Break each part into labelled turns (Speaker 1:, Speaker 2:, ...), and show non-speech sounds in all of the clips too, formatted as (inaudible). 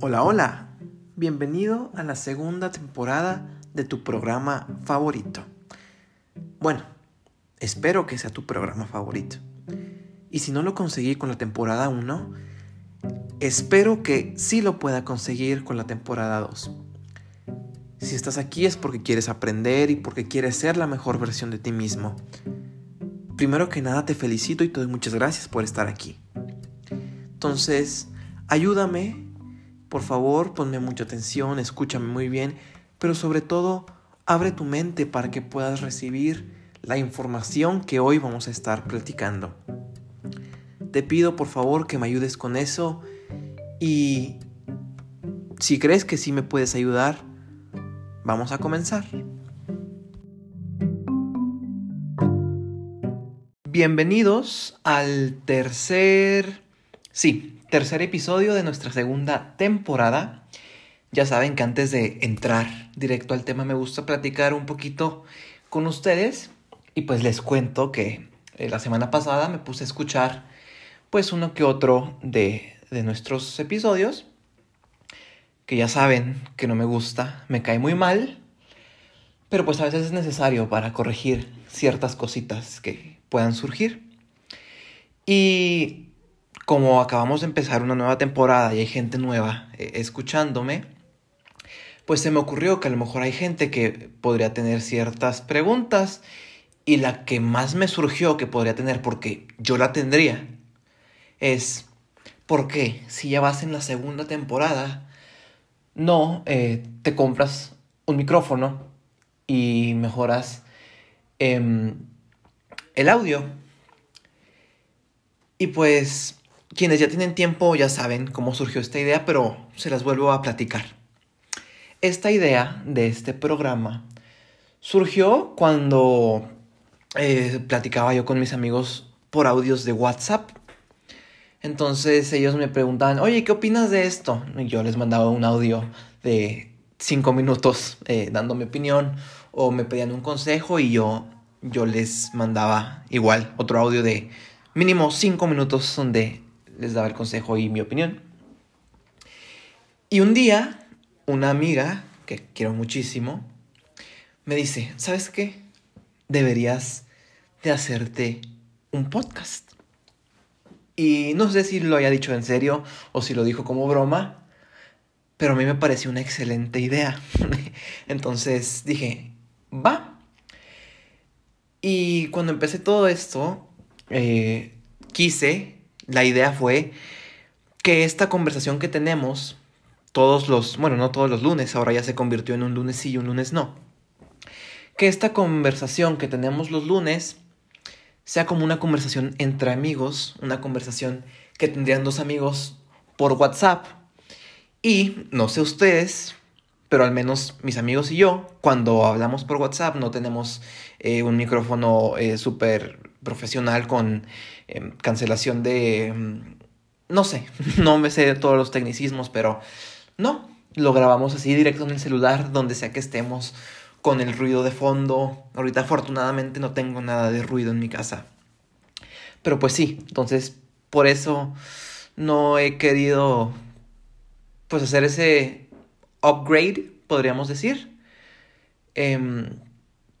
Speaker 1: Hola, hola. Bienvenido a la segunda temporada de tu programa favorito. Bueno, espero que sea tu programa favorito. Y si no lo conseguí con la temporada 1, espero que sí lo pueda conseguir con la temporada 2. Si estás aquí es porque quieres aprender y porque quieres ser la mejor versión de ti mismo. Primero que nada te felicito y te doy muchas gracias por estar aquí. Entonces, ayúdame, por favor, ponme mucha atención, escúchame muy bien, pero sobre todo, abre tu mente para que puedas recibir la información que hoy vamos a estar platicando. Te pido por favor que me ayudes con eso y si crees que sí me puedes ayudar, vamos a comenzar. Bienvenidos al tercer, sí, tercer episodio de nuestra segunda temporada. Ya saben que antes de entrar directo al tema me gusta platicar un poquito con ustedes y pues les cuento que eh, la semana pasada me puse a escuchar pues uno que otro de, de nuestros episodios que ya saben que no me gusta, me cae muy mal, pero pues a veces es necesario para corregir ciertas cositas que puedan surgir. Y como acabamos de empezar una nueva temporada y hay gente nueva eh, escuchándome, pues se me ocurrió que a lo mejor hay gente que podría tener ciertas preguntas y la que más me surgió que podría tener, porque yo la tendría, es, ¿por qué si ya vas en la segunda temporada, no eh, te compras un micrófono y mejoras em, el audio. Y pues quienes ya tienen tiempo ya saben cómo surgió esta idea, pero se las vuelvo a platicar. Esta idea de este programa surgió cuando eh, platicaba yo con mis amigos por audios de WhatsApp. Entonces ellos me preguntaban, oye, ¿qué opinas de esto? Y yo les mandaba un audio de cinco minutos eh, dando mi opinión o me pedían un consejo y yo yo les mandaba igual otro audio de mínimo 5 minutos donde les daba el consejo y mi opinión. Y un día, una amiga, que quiero muchísimo, me dice, ¿sabes qué? Deberías de hacerte un podcast. Y no sé si lo haya dicho en serio o si lo dijo como broma, pero a mí me pareció una excelente idea. (laughs) Entonces dije, va, y cuando empecé todo esto, eh, quise, la idea fue que esta conversación que tenemos todos los, bueno, no todos los lunes, ahora ya se convirtió en un lunes sí y un lunes no. Que esta conversación que tenemos los lunes sea como una conversación entre amigos, una conversación que tendrían dos amigos por WhatsApp. Y no sé ustedes, pero al menos mis amigos y yo, cuando hablamos por WhatsApp, no tenemos eh, un micrófono eh, súper profesional con em, cancelación de... Em, no sé, (laughs) no me sé todos los tecnicismos, pero no, lo grabamos así directo en el celular, donde sea que estemos, con el ruido de fondo. Ahorita afortunadamente no tengo nada de ruido en mi casa. Pero pues sí, entonces por eso no he querido pues hacer ese upgrade, podríamos decir. Em,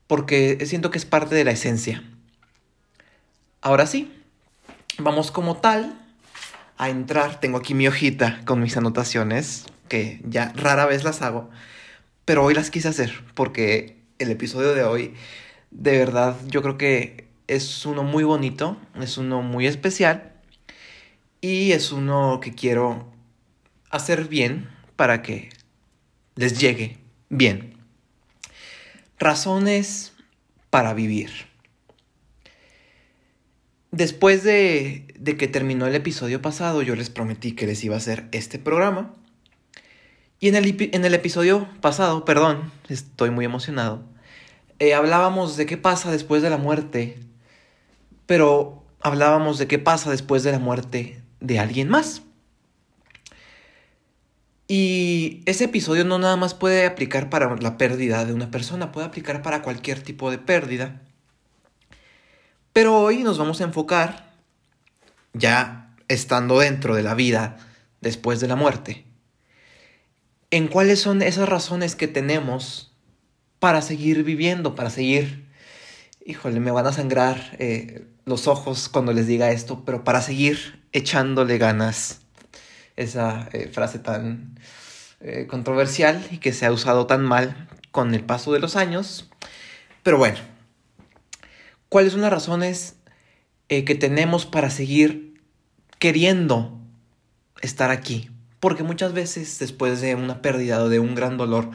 Speaker 1: porque siento que es parte de la esencia. Ahora sí, vamos como tal a entrar. Tengo aquí mi hojita con mis anotaciones, que ya rara vez las hago, pero hoy las quise hacer porque el episodio de hoy, de verdad, yo creo que es uno muy bonito, es uno muy especial y es uno que quiero hacer bien para que les llegue bien. Razones para vivir. Después de, que terminó el episodio pasado, yo les prometí que les iba a hacer este programa. Y en el, episodio pasado, perdón, estoy muy emocionado, eh, hablábamos de qué pasa después de la muerte, pero hablábamos de qué pasa después de la muerte de alguien más. Y ese episodio no nada más puede aplicar para la pérdida de una persona, puede aplicar para cualquier tipo de pérdida. Pero hoy nos vamos a enfocar, ya estando dentro de la vida después de la muerte, en cuáles son esas razones que tenemos para seguir viviendo, para seguir, híjole, me van a sangrar eh, los ojos cuando les diga esto, pero para seguir echándole ganas. Esa eh, frase tan eh, controversial y que se ha usado tan mal con el paso de los años. Pero bueno, ¿cuáles son las razones que tenemos para seguir queriendo estar aquí? Porque muchas veces después de una pérdida o de un gran dolor,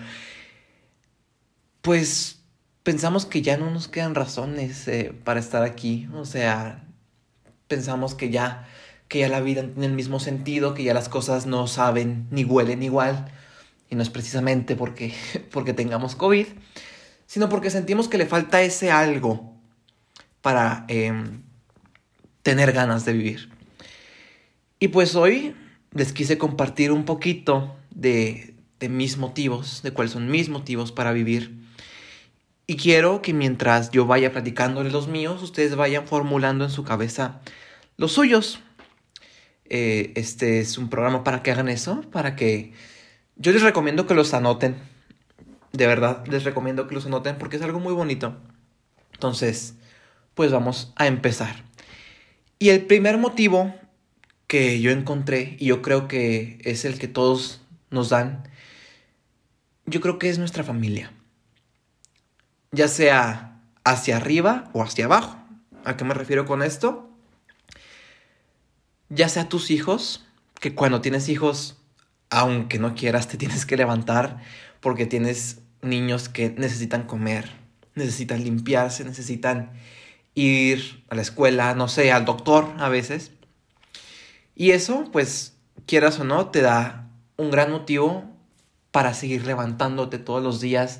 Speaker 1: pues pensamos que ya no nos quedan razones eh, para estar aquí. O sea, pensamos que ya, que ya la vida tiene el mismo sentido, que ya las cosas no saben ni huelen igual. Y no es precisamente porque, (laughs) porque tengamos COVID, sino porque sentimos que le falta ese algo para em, tener ganas de vivir. Y pues hoy les quise compartir un poquito de, mis motivos, de cuáles son mis motivos para vivir. Y quiero que mientras yo vaya platicándoles los míos, ustedes vayan formulando en su cabeza los suyos. Eh, este es un programa para que hagan eso, para que yo les recomiendo que los anoten. De verdad, les recomiendo que los anoten porque es algo muy bonito. Entonces, pues vamos a empezar. Y el primer motivo que yo encontré, y yo creo que es el que todos nos dan, yo creo que es nuestra familia. Ya sea hacia arriba o hacia abajo. ¿A qué me refiero con esto? Ya sea tus hijos, que cuando tienes hijos, aunque no quieras, te (laughs) tienes que levantar porque tienes niños que necesitan comer, necesitan limpiarse, necesitan ir a la escuela, no sé, al doctor a veces. Y eso, pues, quieras o no, te da un gran motivo para seguir levantándote todos los días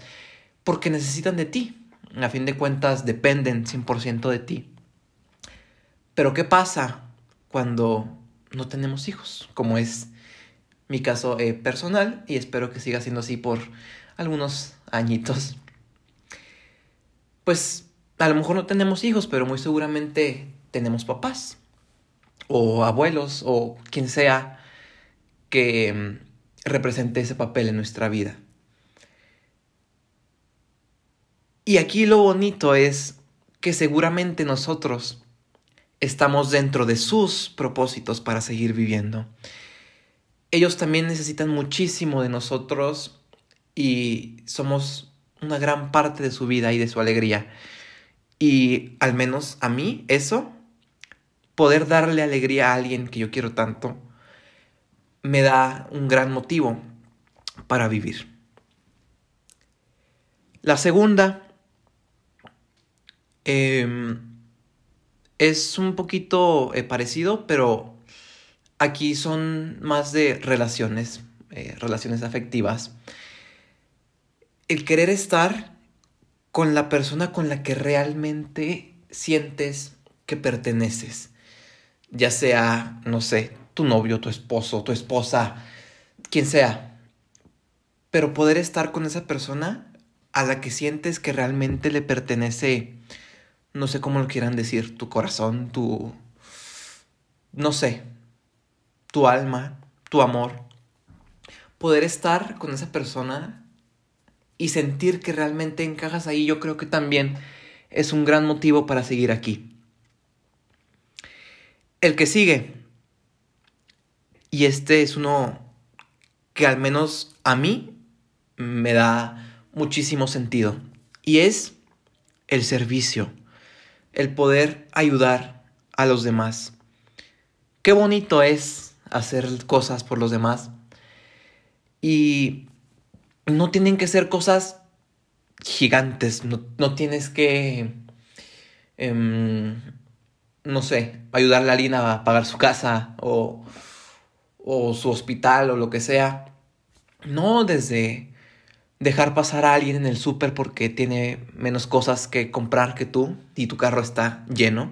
Speaker 1: porque necesitan de ti. A fin de cuentas, dependen 100% de ti. Pero ¿qué pasa cuando no tenemos hijos? Como es mi caso eh, personal y espero que siga siendo así por algunos añitos. Pues a lo mejor no tenemos hijos, pero muy seguramente tenemos papás o abuelos o quien sea que mm, represente ese papel en nuestra vida. Y aquí lo bonito es que seguramente nosotros estamos dentro de sus propósitos para seguir viviendo. Ellos también necesitan muchísimo de nosotros y somos una gran parte de su vida y de su alegría. Y al menos a mí eso poder darle alegría a alguien que yo quiero tanto, me da un gran motivo para vivir. La segunda em, es un poquito eh, parecido, pero aquí son más de relaciones, eh, relaciones afectivas. El querer estar con la persona con la que realmente sientes que perteneces ya sea, no sé, tu novio, tu esposo, tu esposa, quien sea, pero poder estar con esa persona a la que sientes que realmente le pertenece, no sé cómo lo quieran decir, tu corazón, tu, no sé, tu alma, tu amor. Poder estar con esa persona y sentir que realmente encajas ahí, yo creo que también es un gran motivo para seguir aquí. El que sigue. Y este es uno que al menos a mí me da muchísimo sentido. Y es el servicio. El poder ayudar a los demás. Qué bonito es hacer cosas por los demás. Y no tienen que ser cosas gigantes. No, tienes que... Em, no sé, ayudarle a alguien a pagar su casa o, o su hospital o lo que sea. No desde dejar pasar a alguien en el súper porque tiene menos cosas que comprar que tú y tu carro está lleno.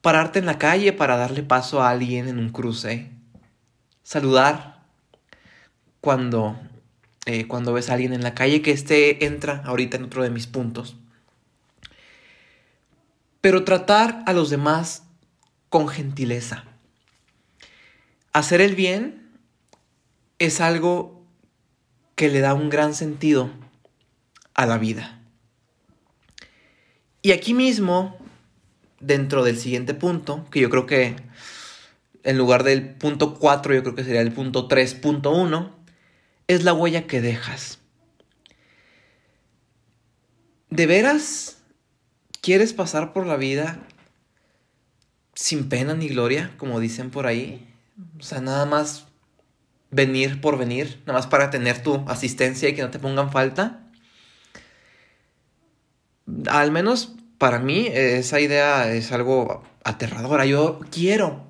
Speaker 1: Pararte en la calle para darle paso a alguien en un cruce. Saludar cuando, eh, cuando ves a alguien en la calle que este entra ahorita en otro de mis puntos. Pero tratar a los demás con gentileza. Hacer el bien es algo que le da un gran sentido a la vida. Y aquí mismo, dentro del siguiente punto, que yo creo que en lugar del punto 4, yo creo que sería el punto 3.1, es la huella que dejas. ¿De veras quieres pasar por la vida sin pena ni gloria, como dicen por ahí? O sea, nada más venir por venir, nada más para tener tu asistencia y que no te pongan falta. Al menos para mí esa idea es algo aterradora. Yo quiero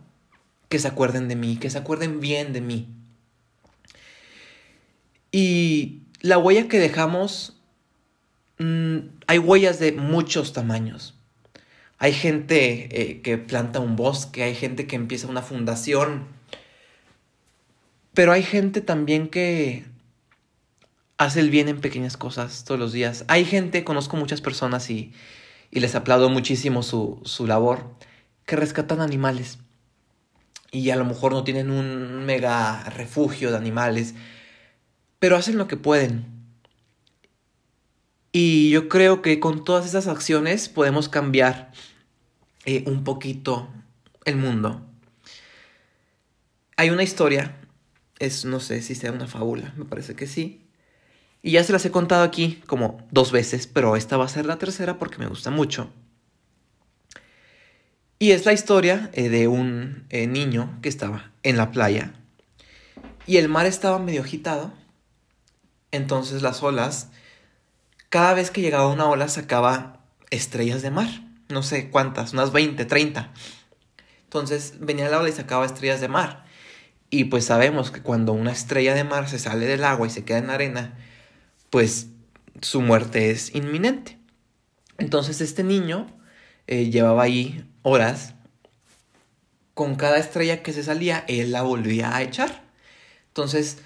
Speaker 1: que se acuerden de mí, que se acuerden bien de mí. Y la huella que dejamos, mm, hay huellas de muchos tamaños. Hay gente eh, que planta un bosque, hay gente que empieza una fundación, pero hay gente también que hace el bien en pequeñas cosas todos los días. Hay gente, conozco muchas personas y, les aplaudo muchísimo su, su labor, que rescatan animales. Y a lo mejor no tienen un mega refugio de animales, pero hacen lo que pueden. Y yo creo que con todas esas acciones podemos cambiar eh, un poquito el mundo. Hay una historia, es no sé si sea una fábula, me parece que sí, y ya se las he contado aquí como dos veces, pero esta va a ser la tercera porque me gusta mucho. Y es la historia eh, de un eh, niño que estaba en la playa y el mar estaba medio agitado. Entonces las olas, cada vez que llegaba una ola sacaba estrellas de mar. No sé cuántas, unas 20, 30. Entonces venía la ola y sacaba estrellas de mar. Y pues sabemos que cuando una estrella de mar se sale del agua y se queda en arena, pues su muerte es inminente. Entonces este niño eh, llevaba ahí horas. Con cada estrella que se salía, él la volvía a echar. Entonces,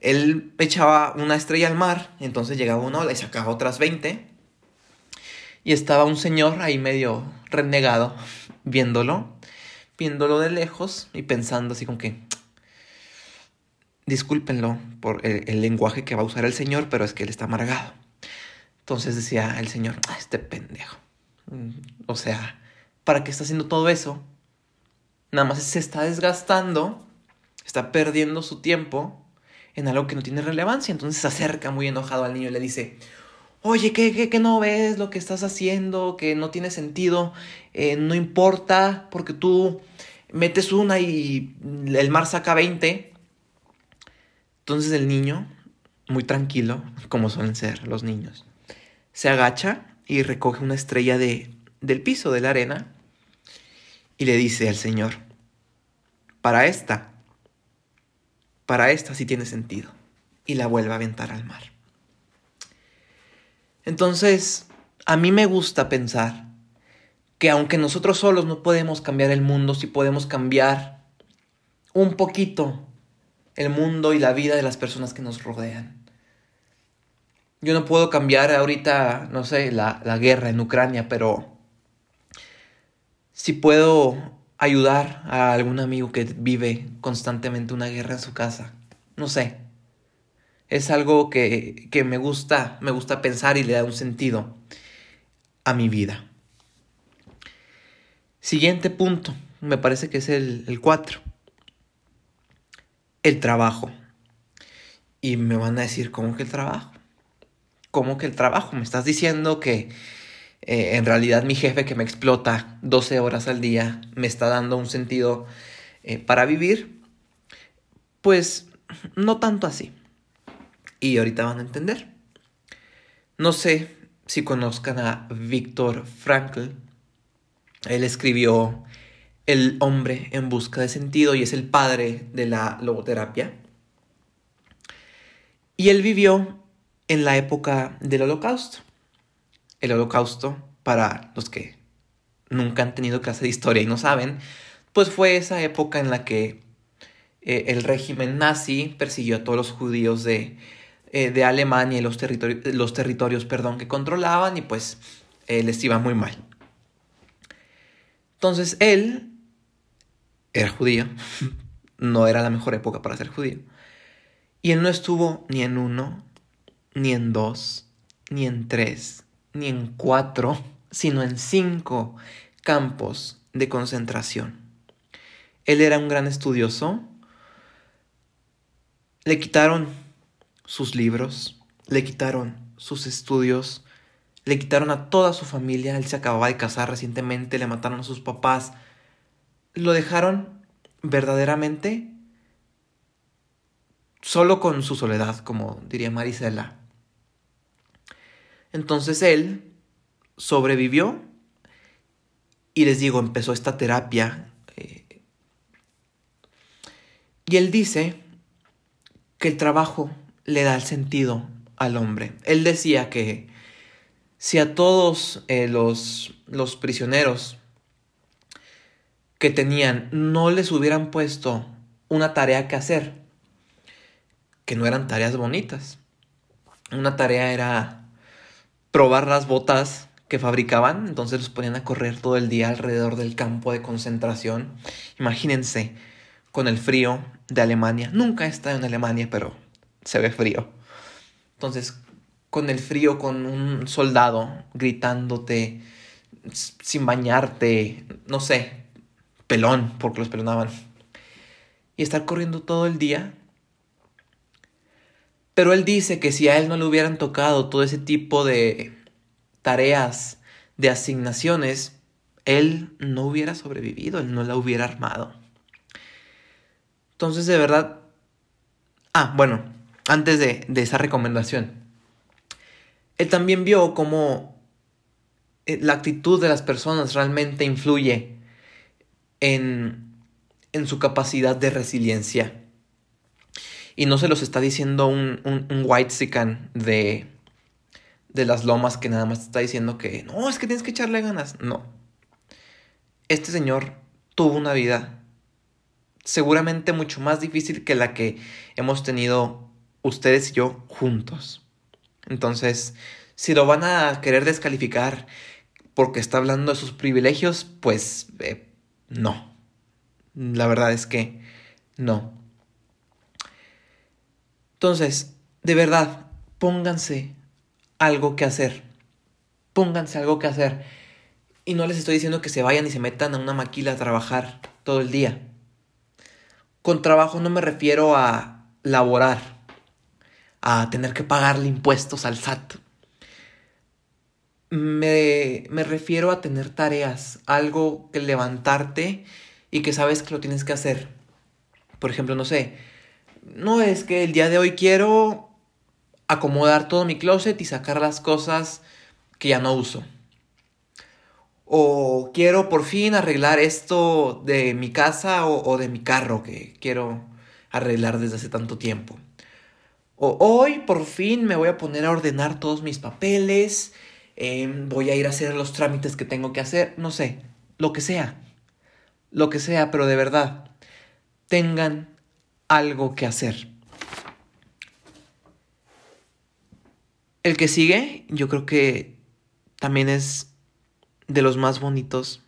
Speaker 1: él echaba una estrella al mar, entonces llegaba una ola y sacaba otras 20. Y estaba un señor ahí medio renegado, viéndolo, viéndolo de lejos y pensando así con que, discúlpenlo por el, lenguaje que va a usar el Señor, pero es que él está amargado. Entonces decía el Señor, ah, este pendejo. Mm, o sea, ¿para qué está haciendo todo eso? Nada más se está desgastando, está perdiendo su tiempo en algo que no tiene relevancia. Entonces se acerca muy enojado al niño y le dice, oye, ¿qué, qué, qué no ves lo que estás haciendo? Que no tiene sentido, eh, no importa, porque tú metes una y el mar saca 20 entonces el niño, muy tranquilo, como suelen ser los niños, se agacha y recoge una estrella de, del piso, de la arena, y le dice al Señor, para esta, para esta sí tiene sentido, y la vuelve a aventar al mar. Entonces, a mí me gusta pensar que aunque nosotros solos no podemos cambiar el mundo, sí podemos cambiar un poquito el mundo y la vida de las personas que nos rodean. Yo no puedo cambiar ahorita, no sé, la, guerra en Ucrania, pero si puedo ayudar a algún amigo que vive constantemente una guerra en su casa, no sé. Es algo que, me gusta, me gusta pensar y le da un sentido a mi vida. Siguiente punto, me parece que es el 4 el trabajo. Y me van a decir, ¿cómo que el trabajo? ¿Cómo que el trabajo? Me estás diciendo que eh, en realidad mi jefe que me explota 12 horas al día me está dando un sentido eh, para vivir. Pues no tanto así. Y ahorita van a entender. No sé si conozcan a Víctor Frankl. Él escribió el hombre en busca de sentido y es el padre de la logoterapia. Y él vivió en la época del holocausto. El holocausto, para los que nunca han tenido clase de historia y no saben, pues fue esa época en la que eh, el régimen nazi persiguió a todos los judíos de, eh, de Alemania y los, los territorios perdón, que controlaban y pues eh, les iba muy mal. Entonces él era judío, (laughs) no era la mejor época para ser judío. Y él no estuvo ni en uno, ni en dos, ni en tres, ni en cuatro, sino en cinco campos de concentración. Él era un gran estudioso. Le quitaron sus libros, le quitaron sus estudios, le quitaron a toda su familia. Él se acababa de casar recientemente, le mataron a sus papás. Lo dejaron verdaderamente solo con su soledad, como diría Marisela. Entonces él sobrevivió y les digo, empezó esta terapia. Eh, y él dice que el trabajo le da el sentido al hombre. Él decía que si a todos eh, los, los prisioneros que tenían no les hubieran puesto una tarea que hacer, que no eran tareas bonitas. Una tarea era probar las botas que fabricaban, entonces los ponían a correr todo el día alrededor del campo de concentración. Imagínense con el frío de Alemania. Nunca he estado en Alemania, pero se ve frío. Entonces, con el frío, con un soldado gritándote sin bañarte, no sé, pelón, porque los pelonaban. Y estar corriendo todo el día. Pero él dice que si a él no le hubieran tocado todo ese tipo de tareas, de asignaciones, él no hubiera sobrevivido, él no la hubiera armado. Entonces, de verdad... Ah, bueno, antes de, de esa recomendación. Él también vio cómo eh, la actitud de las personas realmente influye en, en su capacidad de resiliencia. Y no se los está diciendo un, un, white sican de, de las lomas que nada más está diciendo que no, es que tienes que echarle ganas. No. Este señor tuvo una vida seguramente mucho más difícil que la que hemos tenido ustedes y yo juntos. Entonces, si lo van a querer descalificar porque está hablando de sus privilegios, pues eh, no. La verdad es que no. Entonces, de verdad, pónganse algo que hacer. Pónganse algo que hacer. Y no les estoy diciendo que se vayan y se metan a una maquila a trabajar todo el día. Con trabajo no me refiero a laborar, a tener que pagarle impuestos al SAT. Me, me refiero a tener tareas, algo que levantarte y que sabes que lo tienes que hacer. Por ejemplo, no sé, no es que el día de hoy quiero acomodar todo mi closet y sacar las cosas que ya no uso. O quiero por fin arreglar esto de mi casa o, de mi carro que quiero arreglar desde hace tanto tiempo. O hoy por fin me voy a poner a ordenar todos mis papeles Em, voy a ir a hacer los trámites que tengo que hacer, no sé, lo que sea, lo que sea, pero de verdad, tengan algo que hacer. El que sigue, yo creo que también es de los más bonitos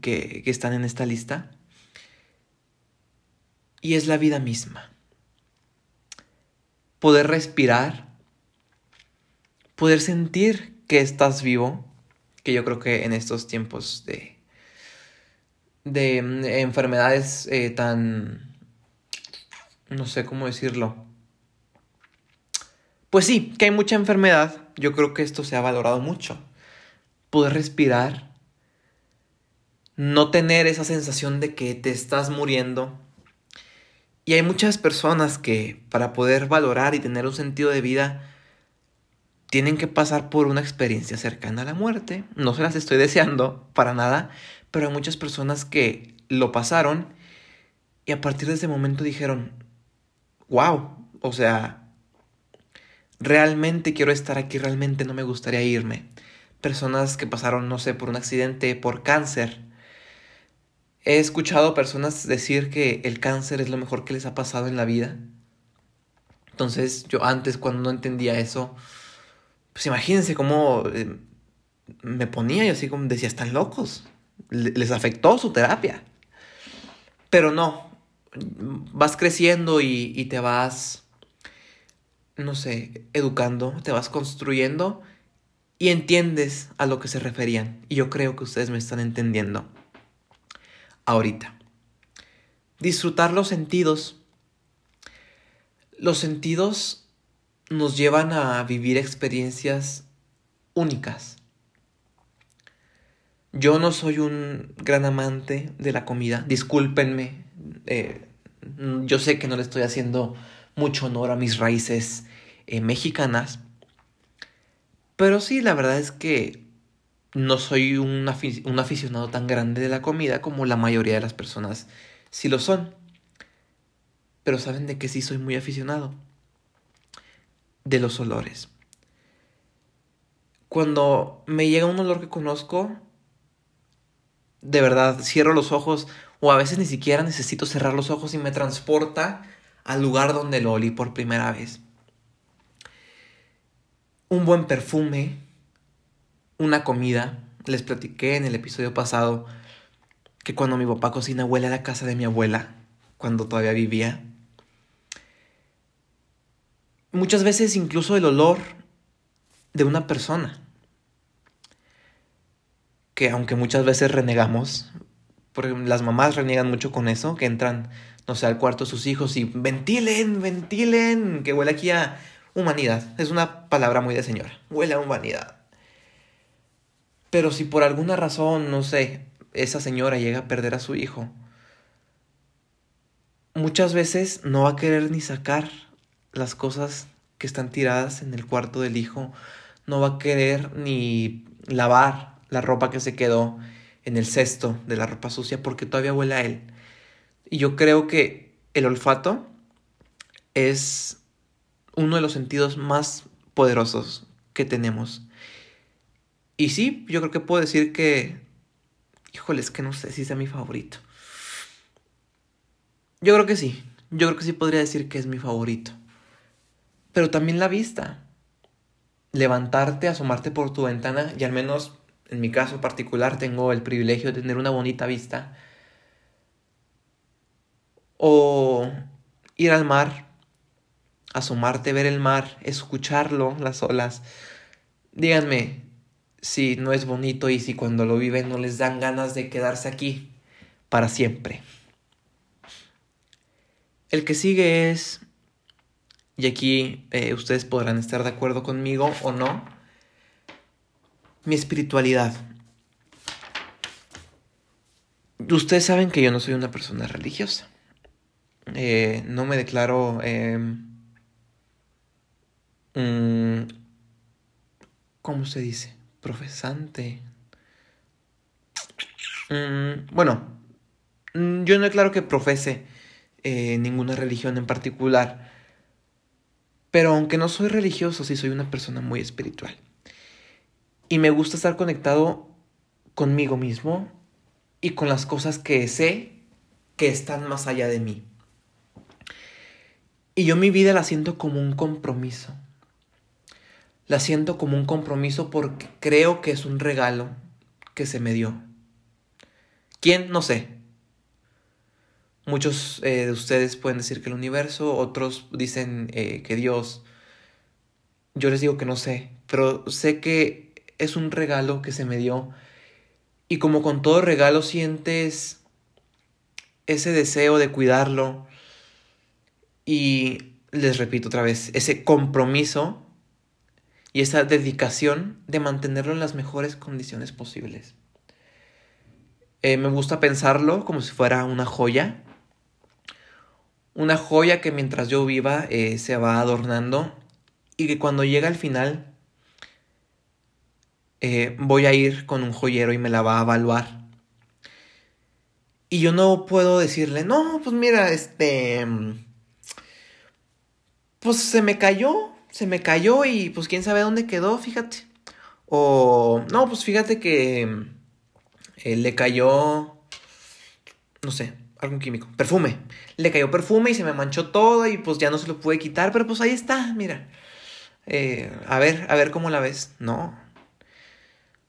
Speaker 1: que, están en esta lista. Y es la vida misma. Poder respirar, poder sentir que estás vivo, que yo creo que en estos tiempos de, de mm, enfermedades eh, tan, no sé cómo decirlo, pues sí, que hay mucha enfermedad, yo creo que esto se ha valorado mucho. Poder respirar, no tener esa sensación de que te estás muriendo. Y hay muchas personas que para poder valorar y tener un sentido de vida, tienen que pasar por una experiencia cercana a la muerte. No se las estoy deseando para nada, pero hay muchas personas que lo pasaron y a partir de ese momento dijeron, wow, o sea, realmente quiero estar aquí, realmente no me gustaría irme. Personas que pasaron, no sé, por un accidente, por cáncer. He escuchado personas decir que el cáncer es lo mejor que les ha pasado en la vida. Entonces yo antes cuando no entendía eso, pues imagínense cómo eh, me ponía y así como decía, están locos. Les afectó su terapia. Pero no, vas creciendo y, te vas no sé, educando, te vas construyendo y entiendes a lo que se referían. Y yo creo que ustedes me están entendiendo. Ahorita. Disfrutar los sentidos. Los sentidos nos llevan a vivir experiencias únicas. Yo no soy un gran amante de la comida, discúlpenme. Eh, yo sé que no le estoy haciendo mucho honor a mis raíces eh, mexicanas, pero sí, la verdad es que no soy un, un, aficionado tan grande de la comida como la mayoría de las personas sí lo son. Pero saben de que sí soy muy aficionado. De los olores. Cuando me llega un olor que conozco, de verdad cierro los ojos o a veces ni siquiera necesito cerrar los ojos y me transporta al lugar donde lo olí por primera vez un buen perfume, una comida. Les platiqué en el episodio pasado que cuando mi papá cocina huele a la casa de mi abuela, cuando todavía vivía. Muchas veces incluso el olor de una persona. Que aunque muchas veces renegamos, porque las mamás reniegan mucho con eso, que entran, no sé, al cuarto de sus hijos y ventilen, ventilen, que huele aquí a Humanidad. Es una palabra muy de señora. Huele a humanidad. Pero si por alguna razón, no sé, esa señora llega a perder a su hijo, muchas veces no va a querer ni sacar las cosas que están tiradas en el cuarto del hijo, no va a querer ni lavar la ropa que se quedó en el cesto de la ropa sucia porque todavía huele a él. Y yo creo que el olfato es uno de los sentidos más poderosos que tenemos. Y sí, yo creo que puedo decir que, híjole, es que no sé si sea mi favorito. Yo creo que sí, yo creo que sí podría decir que es mi favorito. Pero también la vista. Levantarte, asomarte por tu ventana, y al menos en mi caso particular tengo el privilegio de tener una bonita vista. O ir al mar asomarte, ver el mar, escucharlo, las olas. Díganme si no es bonito y si cuando lo viven no les dan ganas de quedarse aquí para siempre. El que sigue es, y aquí eh, ustedes podrán estar de acuerdo conmigo o no, mi espiritualidad. Ustedes saben que yo no soy una persona religiosa. Eh, no me declaro em, ¿Cómo se dice? Profesante. Mm, bueno, mm, yo no he claro que profese eh, ninguna religión en particular. Pero aunque no soy religioso, sí soy una persona muy espiritual. Y me gusta estar conectado conmigo mismo y con las cosas que sé que están más allá de mí. Y yo mi vida la siento como un compromiso la siento como un compromiso porque creo que es un regalo que se me dio. ¿Quién? No sé. Muchos eh, de ustedes pueden decir que el universo, otros dicen eh, que Dios. Yo les digo que no sé, pero sé que es un regalo que se me dio. Y como con todo regalo sientes ese deseo de cuidarlo. Y les repito otra vez, ese compromiso y esa dedicación de mantenerlo en las mejores condiciones posibles. Eh, me gusta pensarlo como si fuera una joya. Una joya que mientras yo viva eh, se va adornando y que cuando llega al final eh, voy a ir con un joyero y me la va a evaluar. Y yo no puedo decirle, no, pues mira, este... Pues se me cayó, se me cayó y pues quién sabe dónde quedó, fíjate. O no, pues fíjate que eh, le cayó, no sé, algún químico, perfume. Le cayó perfume y se me manchó todo y pues ya no se lo pude quitar, pero pues ahí está, mira. Eh, a ver, a ver cómo la ves. No.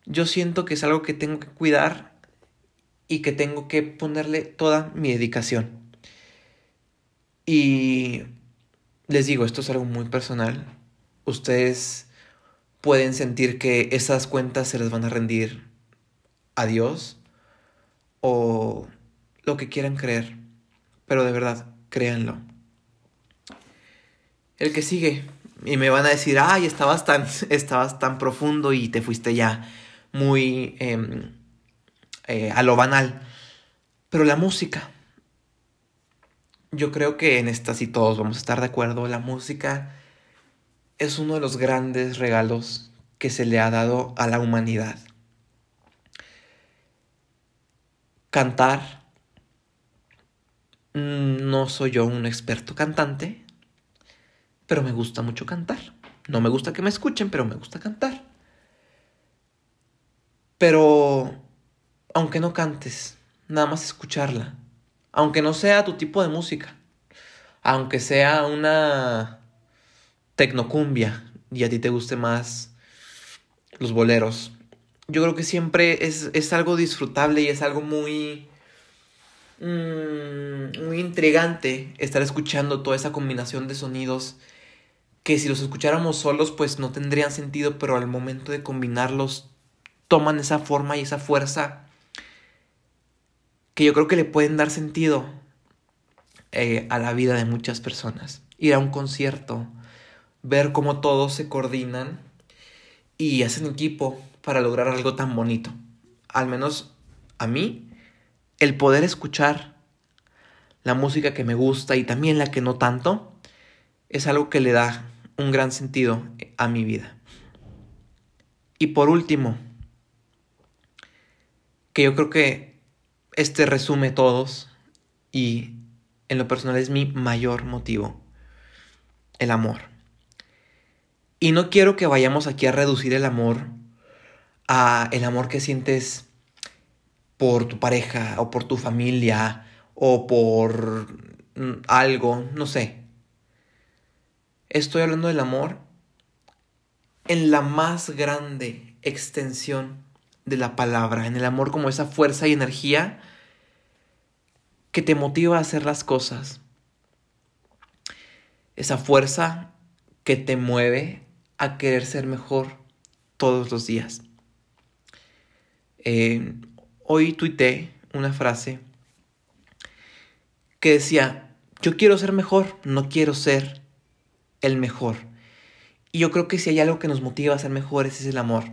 Speaker 1: Yo siento que es algo que tengo que cuidar y que tengo que ponerle toda mi dedicación. Y les digo, esto es algo muy personal. Ustedes pueden sentir que esas cuentas se les van a rendir a Dios o lo que quieran creer. Pero de verdad, créanlo. El que sigue. Y me van a decir, ay, estabas tan, (laughs) estabas tan profundo y te fuiste ya muy em, eh, a lo banal. Pero la música. Yo creo que en esta sí todos vamos a estar de acuerdo. La música es uno de los grandes regalos que se le ha dado a la humanidad. Cantar. Mm, no soy yo un experto cantante, pero me gusta mucho cantar. No me gusta que me escuchen, pero me gusta cantar. Pero, aunque no cantes, nada más escucharla. Aunque no sea tu tipo de música. Aunque sea una tecnocumbia y a ti te guste más los boleros. Yo creo que siempre es, es algo disfrutable y es algo muy... Mm, muy intrigante estar escuchando toda esa combinación de sonidos que si los escucháramos solos pues no tendrían sentido, pero al momento de combinarlos toman esa forma y esa fuerza que yo creo que le pueden dar sentido eh, a la vida de muchas personas. Ir a un concierto, ver cómo todos se coordinan y hacen equipo para lograr algo tan bonito. Al menos a mí, el poder escuchar la música que me gusta y también la que no tanto, es algo que le da un gran sentido a mi vida. Y por último, que yo creo que este resume todos y en lo personal es mi mayor motivo, el amor. Y no quiero que vayamos aquí a reducir el amor a el amor que sientes por tu pareja o por tu familia o por mm, algo, no sé. Estoy hablando del amor en la más grande extensión de la palabra, en el amor como esa fuerza y energía que te motiva a hacer las cosas. Esa fuerza que te mueve a querer ser mejor todos los días. Eh, hoy tuité una frase que decía, yo quiero ser mejor, no quiero ser el mejor. Y yo creo que si hay algo que nos motiva a ser mejores es el amor.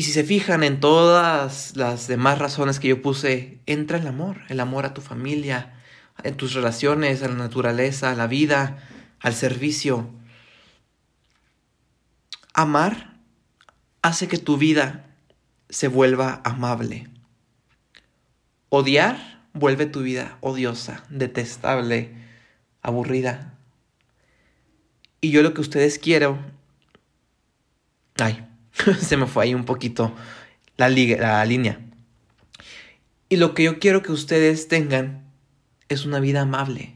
Speaker 1: Y si se fijan en todas las demás razones que yo puse, entra el amor, el amor a tu familia, en tus relaciones, a la naturaleza, a la vida, al servicio. Amar hace que tu vida se vuelva amable. Odiar vuelve tu vida odiosa, detestable, aburrida. Y yo lo que ustedes quiero... Ay, (laughs) se me fue ahí un poquito la, la línea. Y lo que yo quiero que ustedes tengan es una vida amable,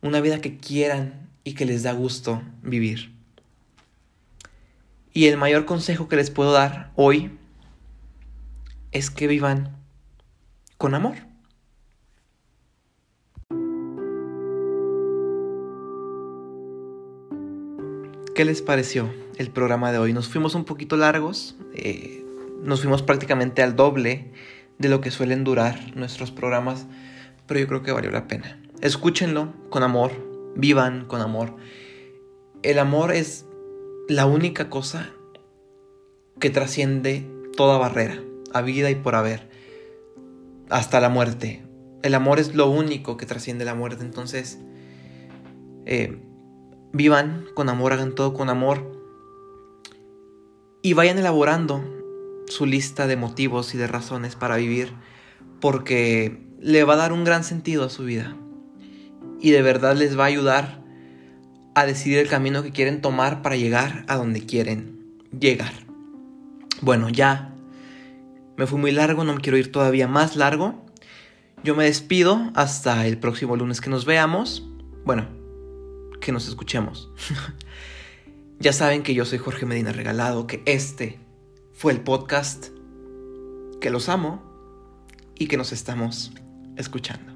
Speaker 1: una vida que quieran y que les da gusto vivir. Y el mayor consejo que les puedo dar hoy es que vivan con amor. ¿Qué les pareció el programa de hoy? Nos fuimos un poquito largos, eh, nos fuimos prácticamente al doble de lo que suelen durar nuestros programas, pero yo creo que valió la pena. Escúchenlo con amor, vivan con amor. El amor es la única cosa que trasciende toda barrera, a vida y por haber, hasta la muerte. El amor es lo único que trasciende la muerte. Entonces, eh, vivan con amor, hagan todo con amor y vayan elaborando su lista de motivos y de razones para vivir, porque le va a dar un gran sentido a su vida y de verdad les va a ayudar a decidir el camino que quieren tomar para llegar a donde quieren llegar. Bueno, ya me fui muy largo, no me quiero ir todavía más largo. Yo me despido hasta el próximo lunes que nos veamos. Bueno, que nos escuchemos. (laughs) ya saben que yo soy Jorge Medina Regalado, que este fue el podcast, que los amo y que nos estamos escuchando.